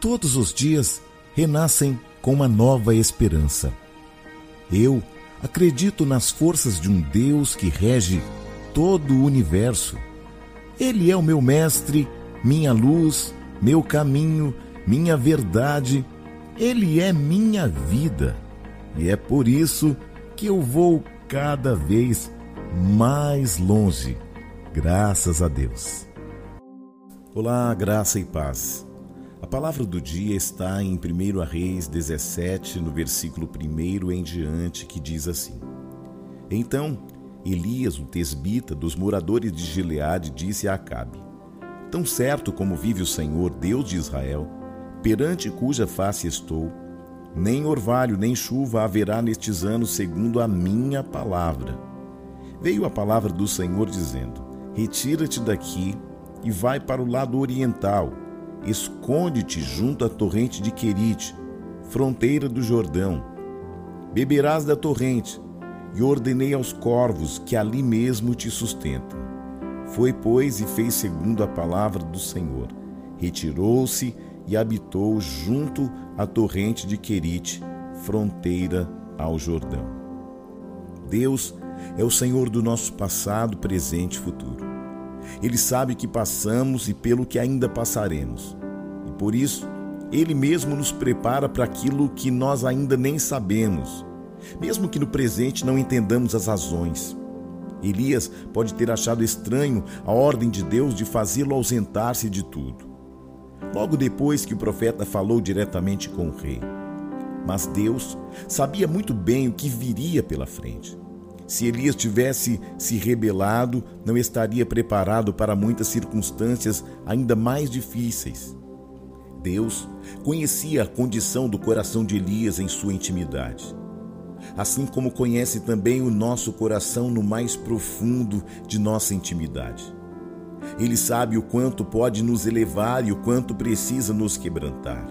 todos os dias renascem com uma nova esperança. Eu acredito nas forças de um Deus que rege todo o universo. Ele é o meu mestre, minha luz, meu caminho, minha verdade. Ele é minha vida. E é por isso que eu vou cada vez mais longe, graças a Deus. Olá, graça e paz. A palavra do dia está em 1 Reis 17, no versículo 1 em diante, que diz assim: Então Elias, o tesbita dos moradores de Gileade, disse a Acabe: Tão certo como vive o Senhor, Deus de Israel, perante cuja face estou, nem orvalho nem chuva haverá nestes anos, segundo a minha palavra. Veio a palavra do Senhor dizendo: Retira-te daqui e vai para o lado oriental esconde-te junto à torrente de Querite, fronteira do Jordão. Beberás da torrente, e ordenei aos corvos que ali mesmo te sustentam. Foi, pois, e fez segundo a palavra do Senhor. Retirou-se e habitou junto à torrente de Querite, fronteira ao Jordão. Deus é o Senhor do nosso passado, presente e futuro. Ele sabe que passamos e pelo que ainda passaremos. E por isso, ele mesmo nos prepara para aquilo que nós ainda nem sabemos, mesmo que no presente não entendamos as razões. Elias pode ter achado estranho a ordem de Deus de fazê-lo ausentar-se de tudo. Logo depois que o profeta falou diretamente com o rei. Mas Deus sabia muito bem o que viria pela frente. Se Elias tivesse se rebelado, não estaria preparado para muitas circunstâncias ainda mais difíceis. Deus conhecia a condição do coração de Elias em sua intimidade, assim como conhece também o nosso coração no mais profundo de nossa intimidade. Ele sabe o quanto pode nos elevar e o quanto precisa nos quebrantar.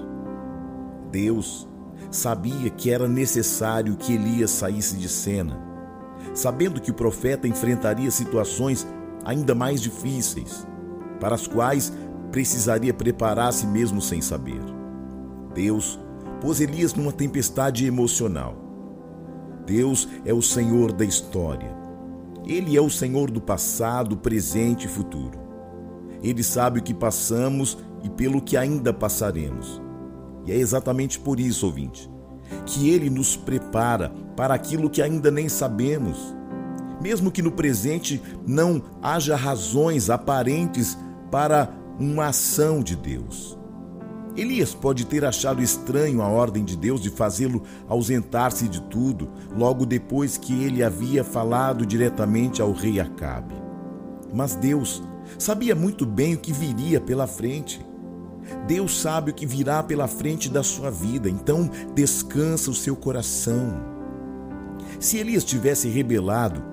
Deus sabia que era necessário que Elias saísse de cena sabendo que o profeta enfrentaria situações ainda mais difíceis, para as quais precisaria preparar-se mesmo sem saber. Deus pôs Elias numa tempestade emocional. Deus é o Senhor da história. Ele é o Senhor do passado, presente e futuro. Ele sabe o que passamos e pelo que ainda passaremos. E é exatamente por isso, ouvinte, que Ele nos prepara para aquilo que ainda nem sabemos. Mesmo que no presente não haja razões aparentes para uma ação de Deus. Elias pode ter achado estranho a ordem de Deus de fazê-lo ausentar-se de tudo, logo depois que ele havia falado diretamente ao rei Acabe. Mas Deus sabia muito bem o que viria pela frente. Deus sabe o que virá pela frente da sua vida, então descansa o seu coração. Se Elias tivesse rebelado,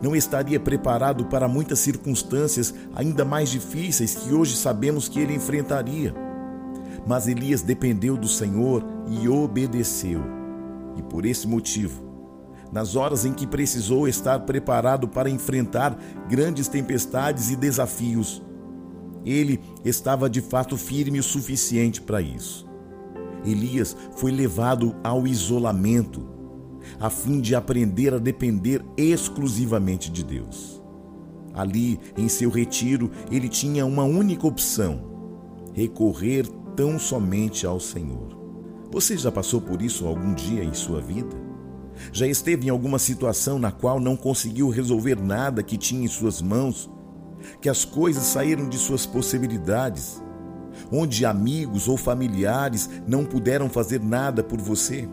não estaria preparado para muitas circunstâncias ainda mais difíceis que hoje sabemos que ele enfrentaria. Mas Elias dependeu do Senhor e obedeceu. E por esse motivo, nas horas em que precisou estar preparado para enfrentar grandes tempestades e desafios, ele estava de fato firme o suficiente para isso. Elias foi levado ao isolamento, a fim de aprender a depender exclusivamente de Deus. Ali, em seu retiro, ele tinha uma única opção: recorrer tão somente ao Senhor. Você já passou por isso algum dia em sua vida? Já esteve em alguma situação na qual não conseguiu resolver nada que tinha em suas mãos que as coisas saíram de suas possibilidades, onde amigos ou familiares não puderam fazer nada por você,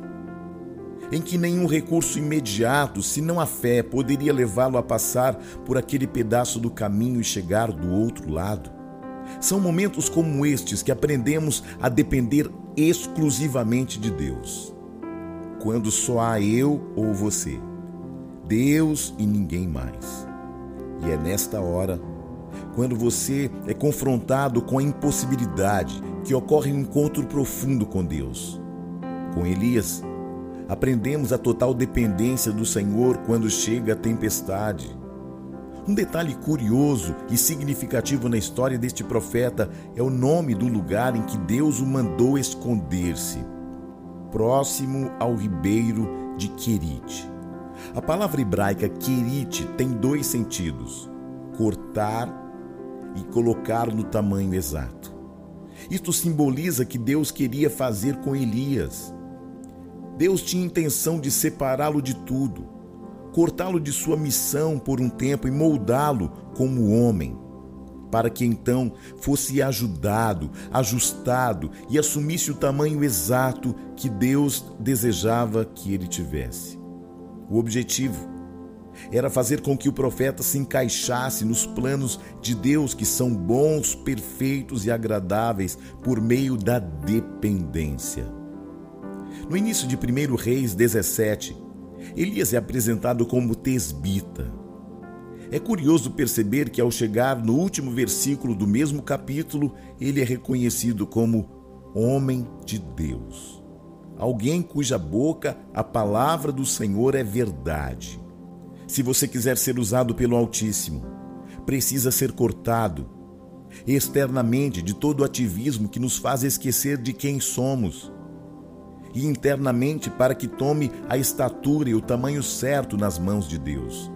em que nenhum recurso imediato, senão a fé, poderia levá-lo a passar por aquele pedaço do caminho e chegar do outro lado. São momentos como estes que aprendemos a depender exclusivamente de Deus. Quando só há eu ou você, Deus e ninguém mais. E é nesta hora quando você é confrontado com a impossibilidade que ocorre um encontro profundo com Deus. Com Elias, aprendemos a total dependência do Senhor quando chega a tempestade. Um detalhe curioso e significativo na história deste profeta é o nome do lugar em que Deus o mandou esconder-se, próximo ao ribeiro de Querite. A palavra hebraica Querite tem dois sentidos: cortar e colocar no tamanho exato. Isto simboliza que Deus queria fazer com Elias. Deus tinha intenção de separá-lo de tudo, cortá-lo de sua missão por um tempo e moldá-lo como homem, para que então fosse ajudado, ajustado e assumisse o tamanho exato que Deus desejava que ele tivesse. O objetivo era fazer com que o profeta se encaixasse nos planos de Deus que são bons, perfeitos e agradáveis por meio da dependência. No início de 1 Reis 17, Elias é apresentado como tesbita. É curioso perceber que, ao chegar no último versículo do mesmo capítulo, ele é reconhecido como homem de Deus. Alguém cuja boca a palavra do Senhor é verdade. Se você quiser ser usado pelo Altíssimo, precisa ser cortado externamente de todo o ativismo que nos faz esquecer de quem somos e internamente para que tome a estatura e o tamanho certo nas mãos de Deus,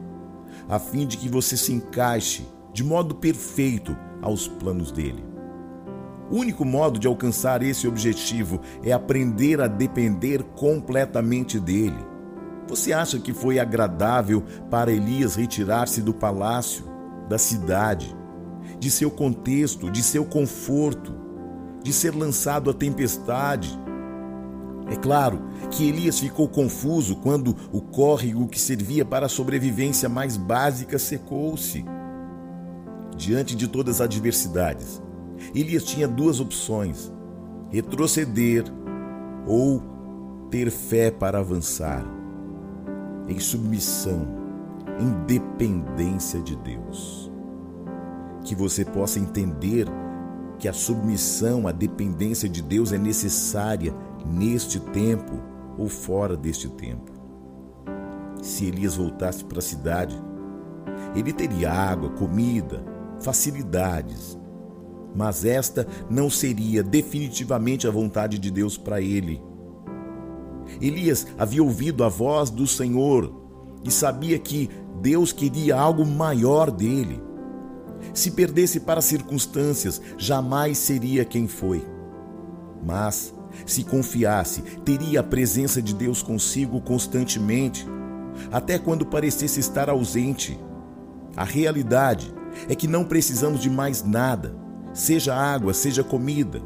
a fim de que você se encaixe de modo perfeito aos planos dele. O único modo de alcançar esse objetivo é aprender a depender completamente dele você acha que foi agradável para Elias retirar-se do palácio, da cidade, de seu contexto, de seu conforto, de ser lançado à tempestade? É claro que Elias ficou confuso quando o córrego que servia para a sobrevivência mais básica secou-se. Diante de todas as adversidades, Elias tinha duas opções: retroceder ou ter fé para avançar em submissão, em dependência de Deus. Que você possa entender que a submissão, a dependência de Deus é necessária neste tempo ou fora deste tempo. Se Elias voltasse para a cidade, ele teria água, comida, facilidades, mas esta não seria definitivamente a vontade de Deus para ele Elias havia ouvido a voz do Senhor e sabia que Deus queria algo maior dele. Se perdesse para as circunstâncias, jamais seria quem foi. Mas, se confiasse, teria a presença de Deus consigo constantemente, até quando parecesse estar ausente. A realidade é que não precisamos de mais nada, seja água, seja comida.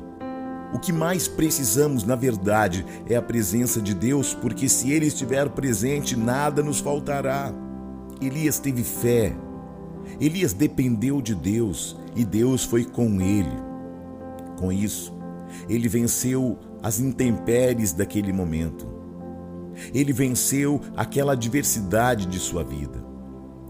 O que mais precisamos, na verdade, é a presença de Deus, porque se Ele estiver presente, nada nos faltará. Elias teve fé. Elias dependeu de Deus e Deus foi com ele. Com isso, ele venceu as intempéries daquele momento. Ele venceu aquela adversidade de sua vida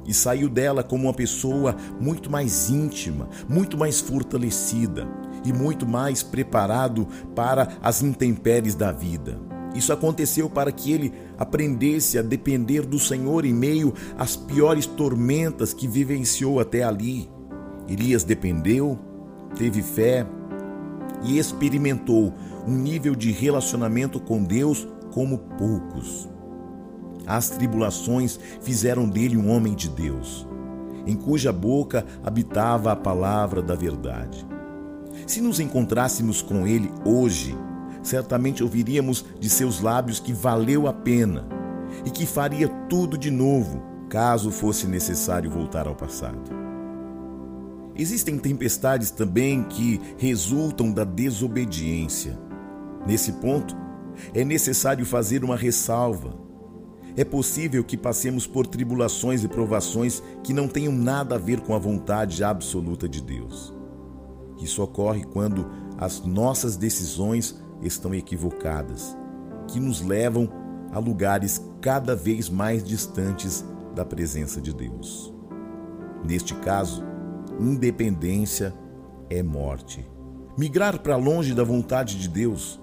e saiu dela como uma pessoa muito mais íntima, muito mais fortalecida e muito mais preparado para as intempéries da vida. Isso aconteceu para que ele aprendesse a depender do Senhor em meio às piores tormentas que vivenciou até ali. Elias dependeu, teve fé e experimentou um nível de relacionamento com Deus como poucos. As tribulações fizeram dele um homem de Deus, em cuja boca habitava a palavra da verdade. Se nos encontrássemos com ele hoje, certamente ouviríamos de seus lábios que valeu a pena e que faria tudo de novo caso fosse necessário voltar ao passado. Existem tempestades também que resultam da desobediência. Nesse ponto, é necessário fazer uma ressalva é possível que passemos por tribulações e provações que não tenham nada a ver com a vontade absoluta de Deus. Isso ocorre quando as nossas decisões estão equivocadas, que nos levam a lugares cada vez mais distantes da presença de Deus. Neste caso, independência é morte. Migrar para longe da vontade de Deus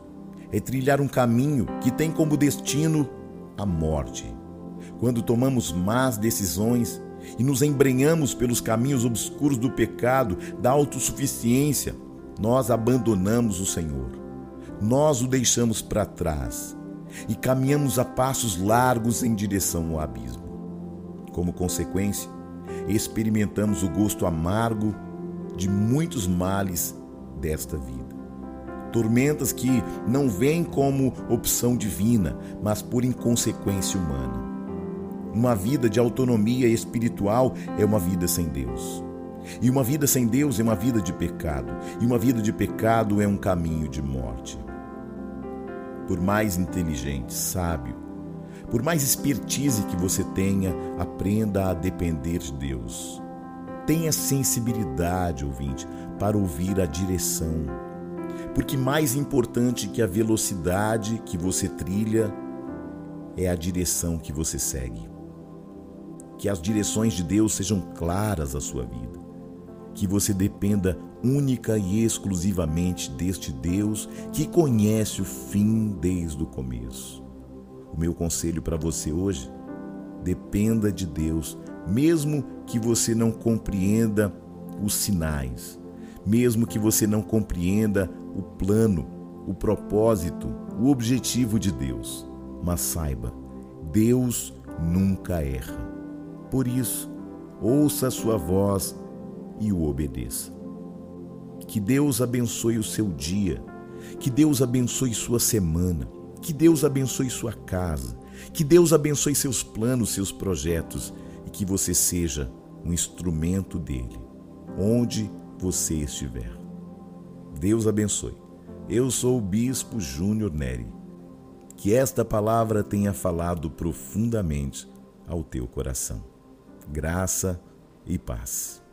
é trilhar um caminho que tem como destino a morte. Quando tomamos más decisões e nos embrenhamos pelos caminhos obscuros do pecado, da autossuficiência, nós abandonamos o Senhor. Nós o deixamos para trás e caminhamos a passos largos em direção ao abismo. Como consequência, experimentamos o gosto amargo de muitos males desta vida. Tormentas que não vêm como opção divina, mas por inconsequência humana. Uma vida de autonomia espiritual é uma vida sem Deus. E uma vida sem Deus é uma vida de pecado. E uma vida de pecado é um caminho de morte. Por mais inteligente, sábio, por mais expertise que você tenha, aprenda a depender de Deus. Tenha sensibilidade, ouvinte, para ouvir a direção. Porque mais importante que a velocidade que você trilha é a direção que você segue. Que as direções de Deus sejam claras à sua vida. Que você dependa única e exclusivamente deste Deus que conhece o fim desde o começo. O meu conselho para você hoje: dependa de Deus mesmo que você não compreenda os sinais, mesmo que você não compreenda o plano, o propósito, o objetivo de Deus. Mas saiba, Deus nunca erra. Por isso, ouça a sua voz e o obedeça. Que Deus abençoe o seu dia, que Deus abençoe sua semana, que Deus abençoe sua casa, que Deus abençoe seus planos, seus projetos e que você seja um instrumento dele, onde você estiver. Deus abençoe. Eu sou o Bispo Júnior Neri. Que esta palavra tenha falado profundamente ao teu coração. Graça e paz.